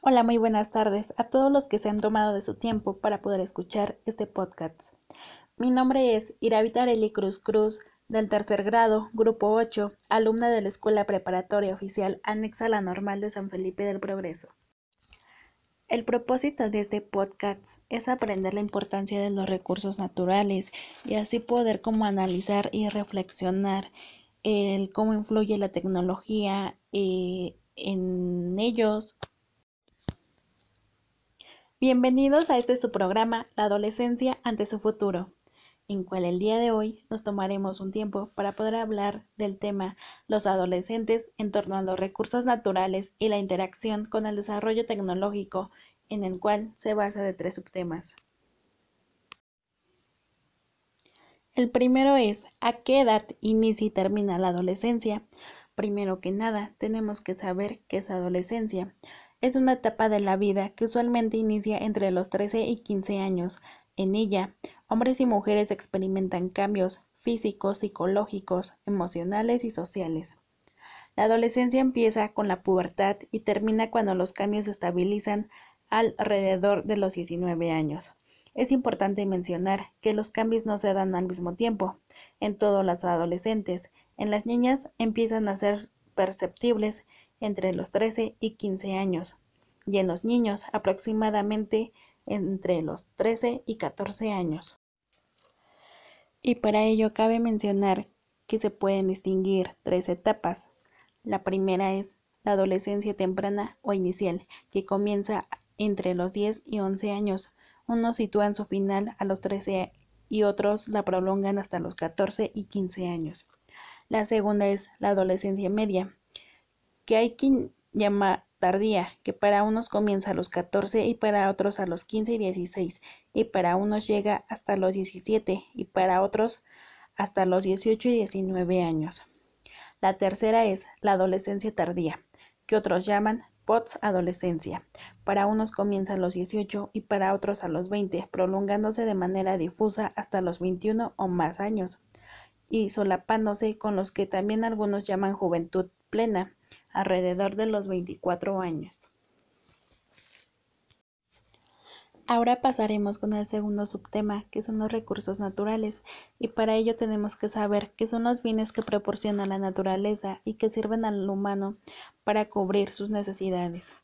Hola, muy buenas tardes a todos los que se han tomado de su tiempo para poder escuchar este podcast. Mi nombre es Iravita Areli Cruz Cruz, del tercer grado, grupo 8, alumna de la Escuela Preparatoria Oficial anexa a la Normal de San Felipe del Progreso. El propósito de este podcast es aprender la importancia de los recursos naturales y así poder como analizar y reflexionar el cómo influye la tecnología eh, en ellos. Bienvenidos a este su programa, La adolescencia ante su futuro, en cual el día de hoy nos tomaremos un tiempo para poder hablar del tema los adolescentes en torno a los recursos naturales y la interacción con el desarrollo tecnológico, en el cual se basa de tres subtemas. El primero es ¿a qué edad inicia y termina la adolescencia? Primero que nada, tenemos que saber qué es adolescencia. Es una etapa de la vida que usualmente inicia entre los 13 y 15 años. En ella, hombres y mujeres experimentan cambios físicos, psicológicos, emocionales y sociales. La adolescencia empieza con la pubertad y termina cuando los cambios se estabilizan alrededor de los 19 años. Es importante mencionar que los cambios no se dan al mismo tiempo en todos los adolescentes. En las niñas empiezan a ser perceptibles entre los 13 y 15 años y en los niños aproximadamente entre los 13 y 14 años. Y para ello cabe mencionar que se pueden distinguir tres etapas. La primera es la adolescencia temprana o inicial, que comienza entre los 10 y 11 años, unos sitúan su final a los 13 y otros la prolongan hasta los 14 y 15 años. La segunda es la adolescencia media, que hay quien llama tardía, que para unos comienza a los 14 y para otros a los 15 y 16, y para unos llega hasta los 17 y para otros hasta los 18 y 19 años. La tercera es la adolescencia tardía, que otros llaman adolescencia. Para unos comienza a los 18 y para otros a los 20, prolongándose de manera difusa hasta los 21 o más años, y solapándose con los que también algunos llaman juventud plena, alrededor de los 24 años. Ahora pasaremos con el segundo subtema, que son los recursos naturales, y para ello tenemos que saber qué son los bienes que proporciona la naturaleza y que sirven al humano para cubrir sus necesidades.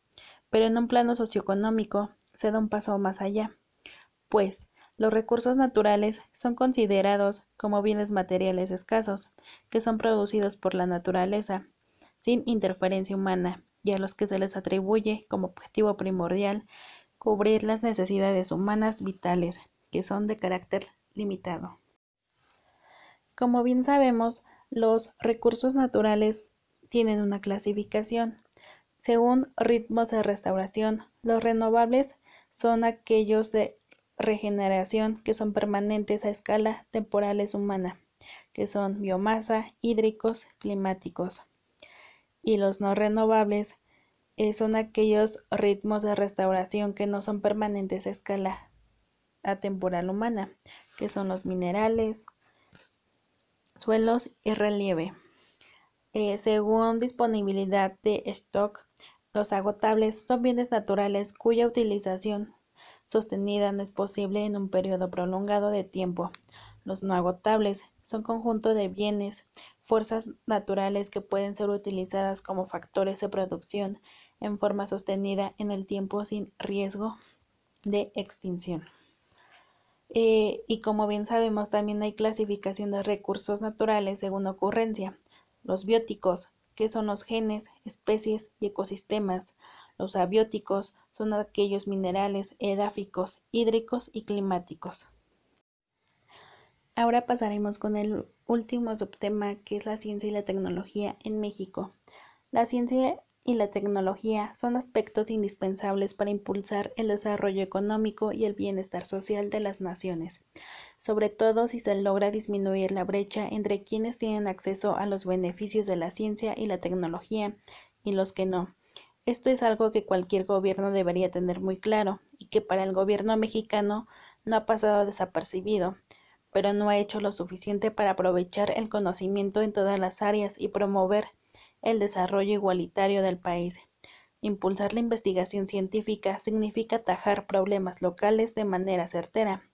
Pero en un plano socioeconómico se da un paso más allá, pues los recursos naturales son considerados como bienes materiales escasos, que son producidos por la naturaleza, sin interferencia humana, y a los que se les atribuye como objetivo primordial cubrir las necesidades humanas vitales, que son de carácter limitado. Como bien sabemos, los recursos naturales tienen una clasificación. Según ritmos de restauración, los renovables son aquellos de regeneración que son permanentes a escala temporales humana, que son biomasa, hídricos, climáticos. Y los no renovables eh, son aquellos ritmos de restauración que no son permanentes a escala atemporal humana, que son los minerales, suelos y relieve. Eh, según disponibilidad de stock, los agotables son bienes naturales cuya utilización sostenida no es posible en un periodo prolongado de tiempo. Los no agotables son conjunto de bienes, fuerzas naturales que pueden ser utilizadas como factores de producción en forma sostenida en el tiempo sin riesgo de extinción. Eh, y como bien sabemos, también hay clasificación de recursos naturales según ocurrencia. Los bióticos, que son los genes, especies y ecosistemas. Los abióticos son aquellos minerales edáficos, hídricos y climáticos. Ahora pasaremos con el último subtema que es la ciencia y la tecnología en México. La ciencia y la tecnología son aspectos indispensables para impulsar el desarrollo económico y el bienestar social de las naciones, sobre todo si se logra disminuir la brecha entre quienes tienen acceso a los beneficios de la ciencia y la tecnología y los que no. Esto es algo que cualquier gobierno debería tener muy claro y que para el gobierno mexicano no ha pasado desapercibido, pero no ha hecho lo suficiente para aprovechar el conocimiento en todas las áreas y promover el desarrollo igualitario del país. Impulsar la investigación científica significa atajar problemas locales de manera certera.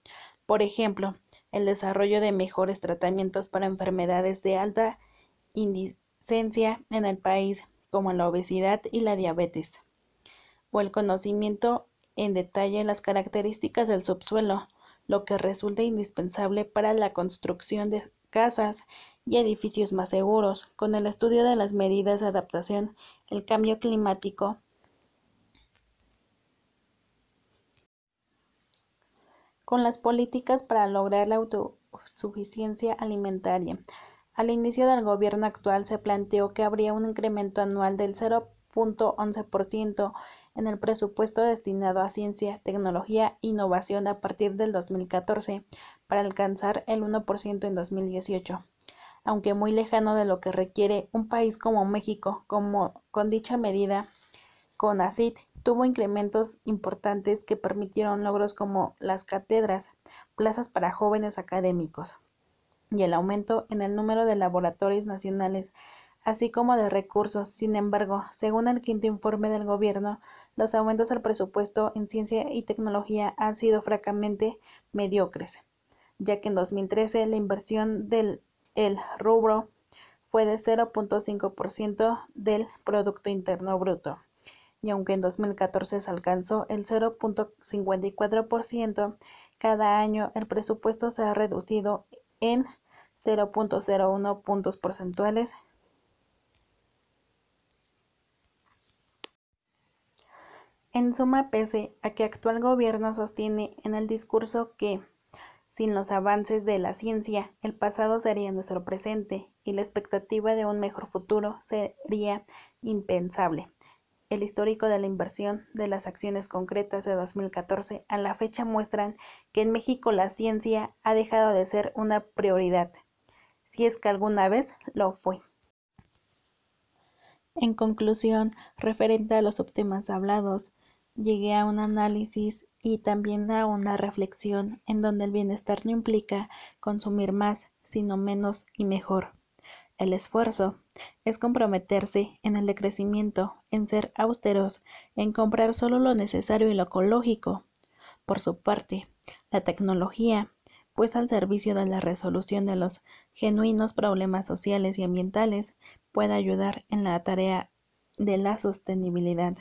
Por ejemplo, el desarrollo de mejores tratamientos para enfermedades de alta indicencia en el país, como la obesidad y la diabetes, o el conocimiento en detalle las características del subsuelo, lo que resulta indispensable para la construcción de casas y edificios más seguros, con el estudio de las medidas de adaptación, el cambio climático, con las políticas para lograr la autosuficiencia alimentaria. Al inicio del gobierno actual se planteó que habría un incremento anual del 0.11% en el presupuesto destinado a ciencia, tecnología e innovación a partir del 2014 para alcanzar el 1% en 2018 aunque muy lejano de lo que requiere un país como México. Como con dicha medida, CONACYT tuvo incrementos importantes que permitieron logros como las cátedras, plazas para jóvenes académicos y el aumento en el número de laboratorios nacionales, así como de recursos. Sin embargo, según el quinto informe del Gobierno, los aumentos al presupuesto en ciencia y tecnología han sido francamente mediocres, ya que en 2013 la inversión del el rubro fue de 0.5% del Producto Interno Bruto, y aunque en 2014 se alcanzó el 0.54%, cada año el presupuesto se ha reducido en 0.01 puntos porcentuales. En suma, pese a que actual gobierno sostiene en el discurso que sin los avances de la ciencia, el pasado sería nuestro presente y la expectativa de un mejor futuro sería impensable. El histórico de la inversión de las acciones concretas de 2014 a la fecha muestran que en México la ciencia ha dejado de ser una prioridad, si es que alguna vez lo fue. En conclusión, referente a los subtemas hablados, llegué a un análisis y también a una reflexión en donde el bienestar no implica consumir más, sino menos y mejor. El esfuerzo es comprometerse en el decrecimiento, en ser austeros, en comprar solo lo necesario y lo ecológico. Por su parte, la tecnología, pues al servicio de la resolución de los genuinos problemas sociales y ambientales, puede ayudar en la tarea de la sostenibilidad.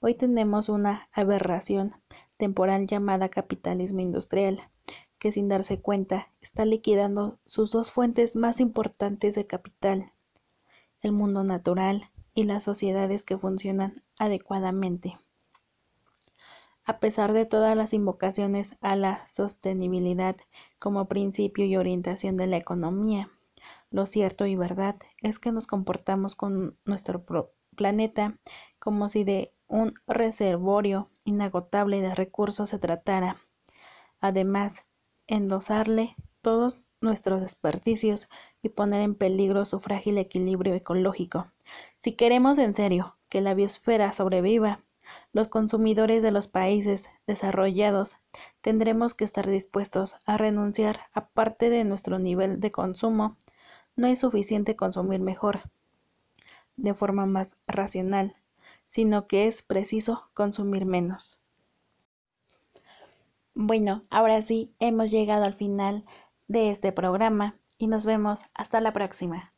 Hoy tenemos una aberración temporal llamada capitalismo industrial, que sin darse cuenta está liquidando sus dos fuentes más importantes de capital, el mundo natural y las sociedades que funcionan adecuadamente. A pesar de todas las invocaciones a la sostenibilidad como principio y orientación de la economía, lo cierto y verdad es que nos comportamos con nuestro planeta como si de un reservorio inagotable de recursos se tratara. Además, endosarle todos nuestros desperdicios y poner en peligro su frágil equilibrio ecológico. Si queremos en serio que la biosfera sobreviva, los consumidores de los países desarrollados tendremos que estar dispuestos a renunciar a parte de nuestro nivel de consumo. No es suficiente consumir mejor, de forma más racional, sino que es preciso consumir menos. Bueno, ahora sí, hemos llegado al final de este programa y nos vemos hasta la próxima.